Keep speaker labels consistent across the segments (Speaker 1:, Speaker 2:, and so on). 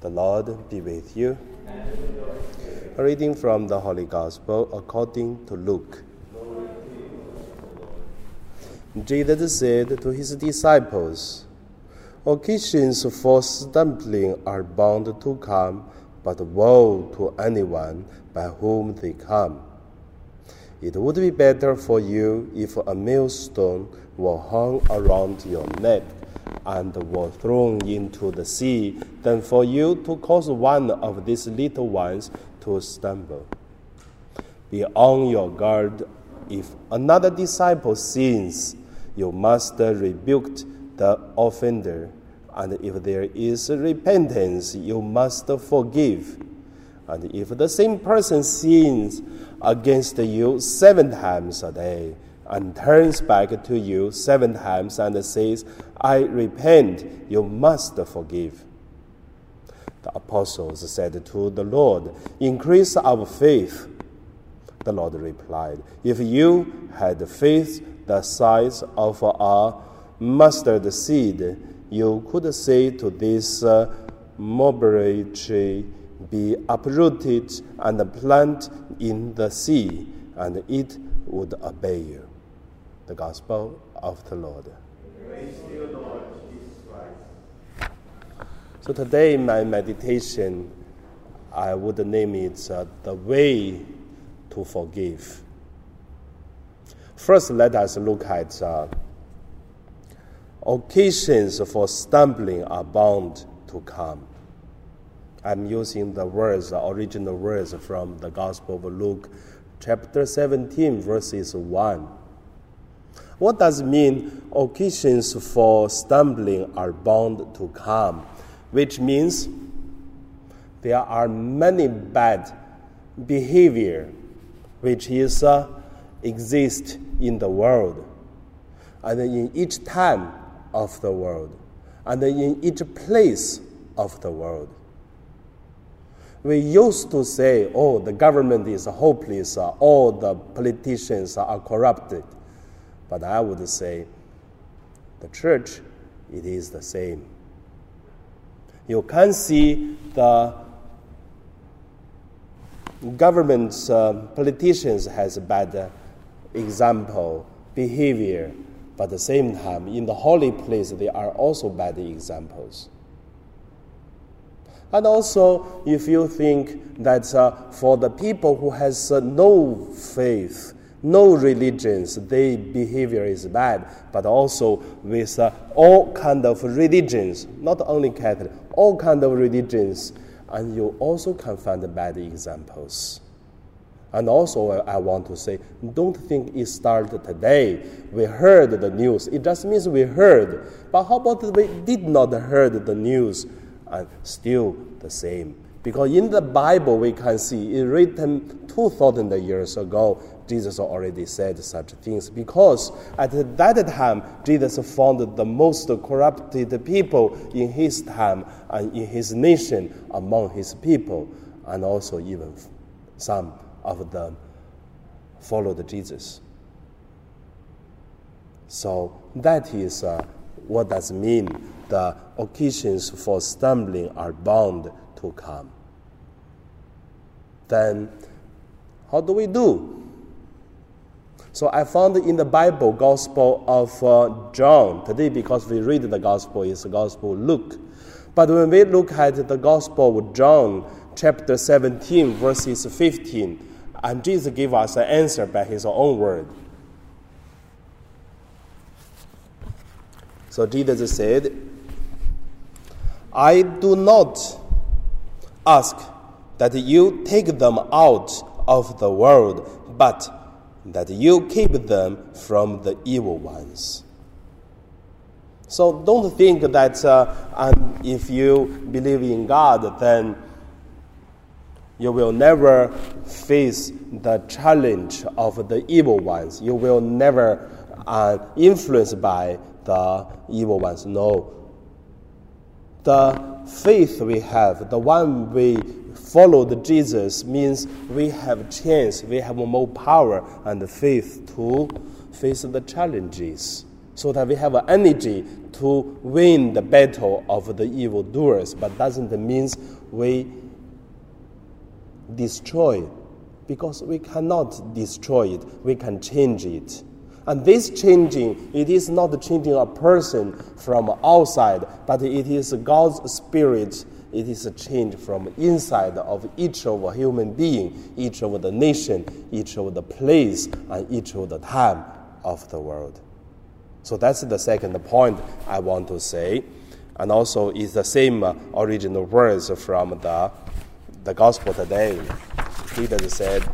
Speaker 1: The Lord be with you. A reading from the Holy Gospel according to Luke. Jesus said to his disciples, Occasions for stumbling are bound to come, but woe to anyone by whom they come. It would be better for you if a millstone were hung around your neck and were thrown into the sea than for you to cause one of these little ones to stumble. Be on your guard. If another disciple sins, you must rebuke the offender. And if there is repentance, you must forgive. And if the same person sins against you seven times a day, and turns back to you seven times and says, I repent, you must forgive. The apostles said to the Lord, Increase our faith. The Lord replied, If you had faith the size of a mustard seed, you could say to this uh, mulberry tree, Be uprooted and planted in the sea, and it would obey you. The Gospel of the Lord.
Speaker 2: You, Lord
Speaker 1: so today, my meditation, I would name it uh, The Way to Forgive. First, let us look at uh, occasions for stumbling are bound to come. I'm using the words, the original words from the Gospel of Luke, chapter 17, verses 1. What does mean occasions for stumbling are bound to come? Which means there are many bad behavior which is uh, exist in the world and in each time of the world and in each place of the world. We used to say, oh, the government is hopeless, all the politicians are corrupted. But I would say the church, it is the same. You can see the government's uh, politicians has bad example behavior, but at the same time, in the holy place, there are also bad examples. And also, if you think that uh, for the people who has uh, no faith, no religions, their behavior is bad, but also with uh, all kind of religions, not only Catholic, all kind of religions, and you also can find bad examples. And also, I want to say, don't think it started today. We heard the news. It just means we heard. But how about we did not heard the news and still the same? Because in the Bible, we can see it written 2,000 years ago Jesus already said such things because at that time, Jesus found the most corrupted people in his time and in his nation among his people, and also even some of them followed Jesus. So that is uh, what does mean the occasions for stumbling are bound to come. Then, how do we do? So I found in the Bible, Gospel of uh, John today, because we read the Gospel is the Gospel Luke. But when we look at the Gospel of John, chapter 17, verses 15, and Jesus gave us an answer by his own word. So Jesus said, I do not ask that you take them out of the world, but that you keep them from the evil ones. So don't think that uh, um, if you believe in God, then you will never face the challenge of the evil ones. You will never uh, influenced by the evil ones. No. The faith we have, the one we followed Jesus means we have chance, we have more power and faith to face the challenges. so that we have energy to win the battle of the evil doers, but doesn't mean we destroy because we cannot destroy it, we can change it. And this changing, it is not changing a person from outside, but it is God's Spirit. It is a change from inside of each of a human being, each of the nation, each of the place, and each of the time of the world. So that's the second point I want to say. And also, it's the same uh, original words from the, the gospel today. Jesus said,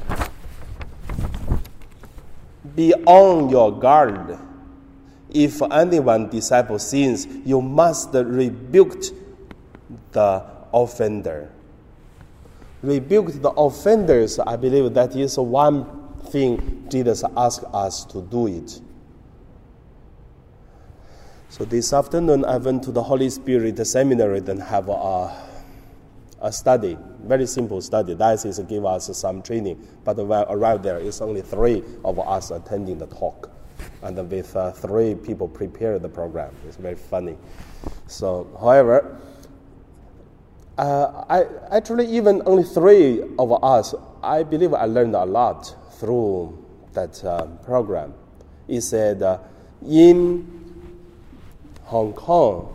Speaker 1: be on your guard. If anyone disciple sins, you must rebuke the offender. Rebuke the offenders, I believe that is one thing Jesus asked us to do it. So this afternoon I went to the Holy Spirit seminary and have a, a study very simple study. Diocese give us some training, but when I arrived there, it's only three of us attending the talk, and with uh, three people prepare the program. It's very funny. So, however, uh, I actually even only three of us, I believe I learned a lot through that uh, program. He said uh, in Hong Kong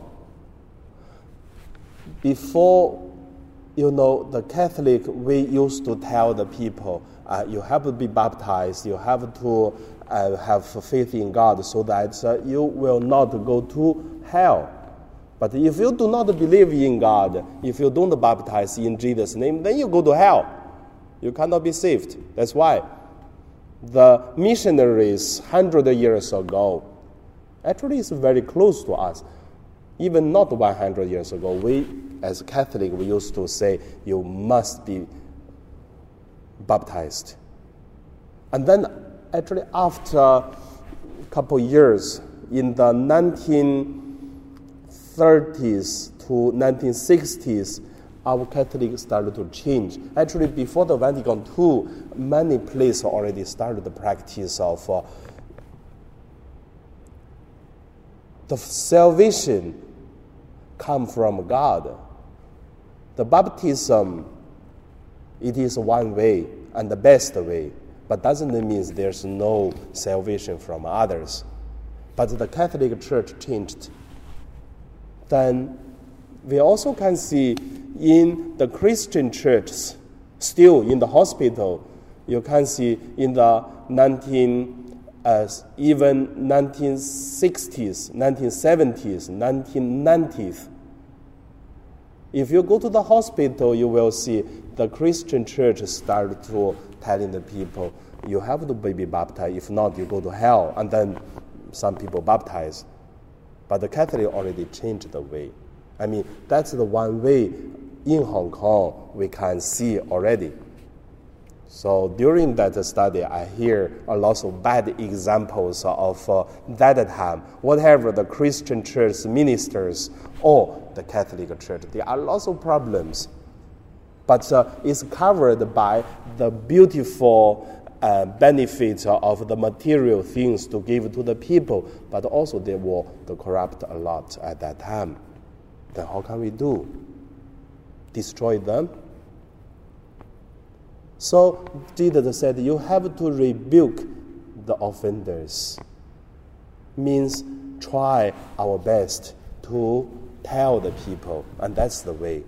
Speaker 1: before you know, the Catholic, we used to tell the people, uh, you have to be baptized, you have to uh, have faith in God so that uh, you will not go to hell. But if you do not believe in God, if you don't baptize in Jesus' name, then you go to hell. You cannot be saved. That's why the missionaries 100 years ago actually is very close to us. Even not 100 years ago, we as a Catholic, we used to say, you must be baptized. And then, actually, after a couple years, in the 1930s to 1960s, our Catholics started to change. Actually, before the Vatican II, many places already started the practice of uh, the salvation come from God. The baptism, it is one way and the best way, but doesn't mean there's no salvation from others. But the Catholic Church changed. Then we also can see in the Christian churches, still in the hospital, you can see in the 19 as even 1960s, 1970s, 1990s, if you go to the hospital, you will see the Christian church start to telling the people, you have to be baptized. If not, you go to hell. And then some people baptize. But the Catholic already changed the way. I mean, that's the one way in Hong Kong we can see already. So during that study, I hear a lot of bad examples of uh, that time. Whatever the Christian church ministers or the Catholic Church. There are lots of problems, but uh, it's covered by the beautiful uh, benefits of the material things to give to the people, but also they were the corrupt a lot at that time. Then how can we do? Destroy them? So Jesus said, You have to rebuke the offenders. Means try our best to tell the people, and that's the way.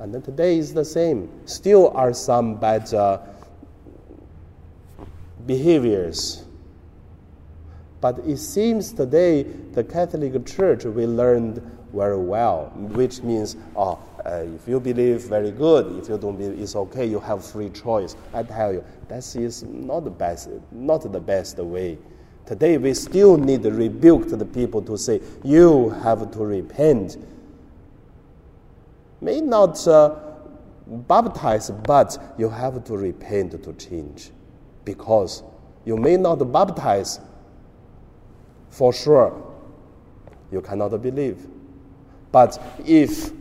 Speaker 1: And then today is the same. Still are some bad uh, behaviors. But it seems today the Catholic Church we learned very well, which means, oh, uh, if you believe, very good. If you don't believe, it's okay. You have free choice. I tell you, that is not the best, not the best way. Today, we still need to rebuke the people to say, you have to repent. May not uh, baptize, but you have to repent to change. Because you may not baptize, for sure, you cannot believe. But if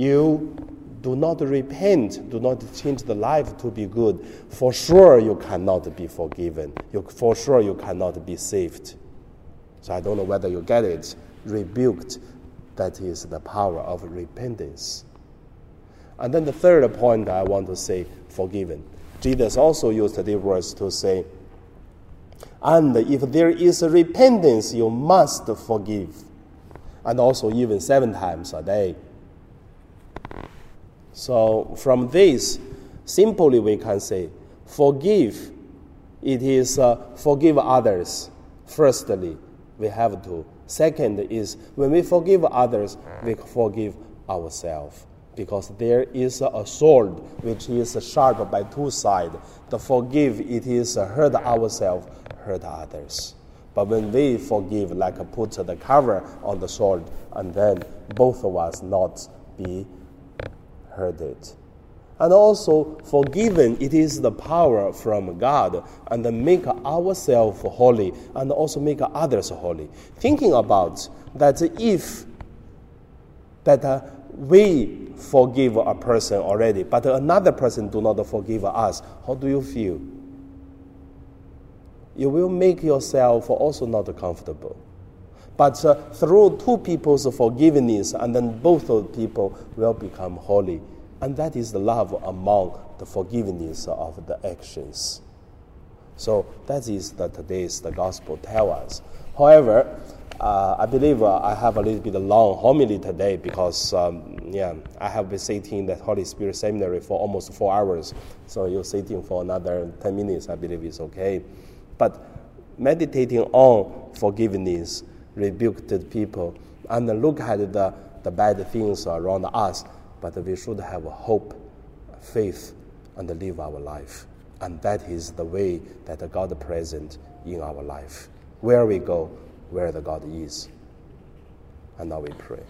Speaker 1: you do not repent, do not change the life to be good, for sure you cannot be forgiven. You, for sure you cannot be saved. So I don't know whether you get it. Rebuked, that is the power of repentance. And then the third point I want to say, forgiven. Jesus also used the words to say, and if there is repentance, you must forgive. And also, even seven times a day. So, from this, simply we can say, forgive. It is uh, forgive others. Firstly, we have to. Second is when we forgive others, we forgive ourselves. Because there is a sword which is sharp by two sides. The forgive, it is hurt ourselves, hurt others. But when we forgive, like put the cover on the sword, and then both of us not be hurted. And also, forgiven, it is the power from God and make ourselves holy and also make others holy. Thinking about that if that uh, we forgive a person already, but another person do not forgive us, how do you feel? You will make yourself also not comfortable. But uh, through two people's forgiveness, and then both of the people will become holy. And that is the love among the forgiveness of the actions. So that is the today's the gospel tell us. However, uh, I believe uh, I have a little bit of long homily today because um, yeah, I have been sitting in the Holy Spirit seminary for almost four hours. So you're sitting for another ten minutes, I believe is okay. But meditating on forgiveness, rebuked people, and look at the, the bad things around us but we should have hope, faith, and live our life. And that is the way that God is present in our life. Where we go, where the God is. And now we pray.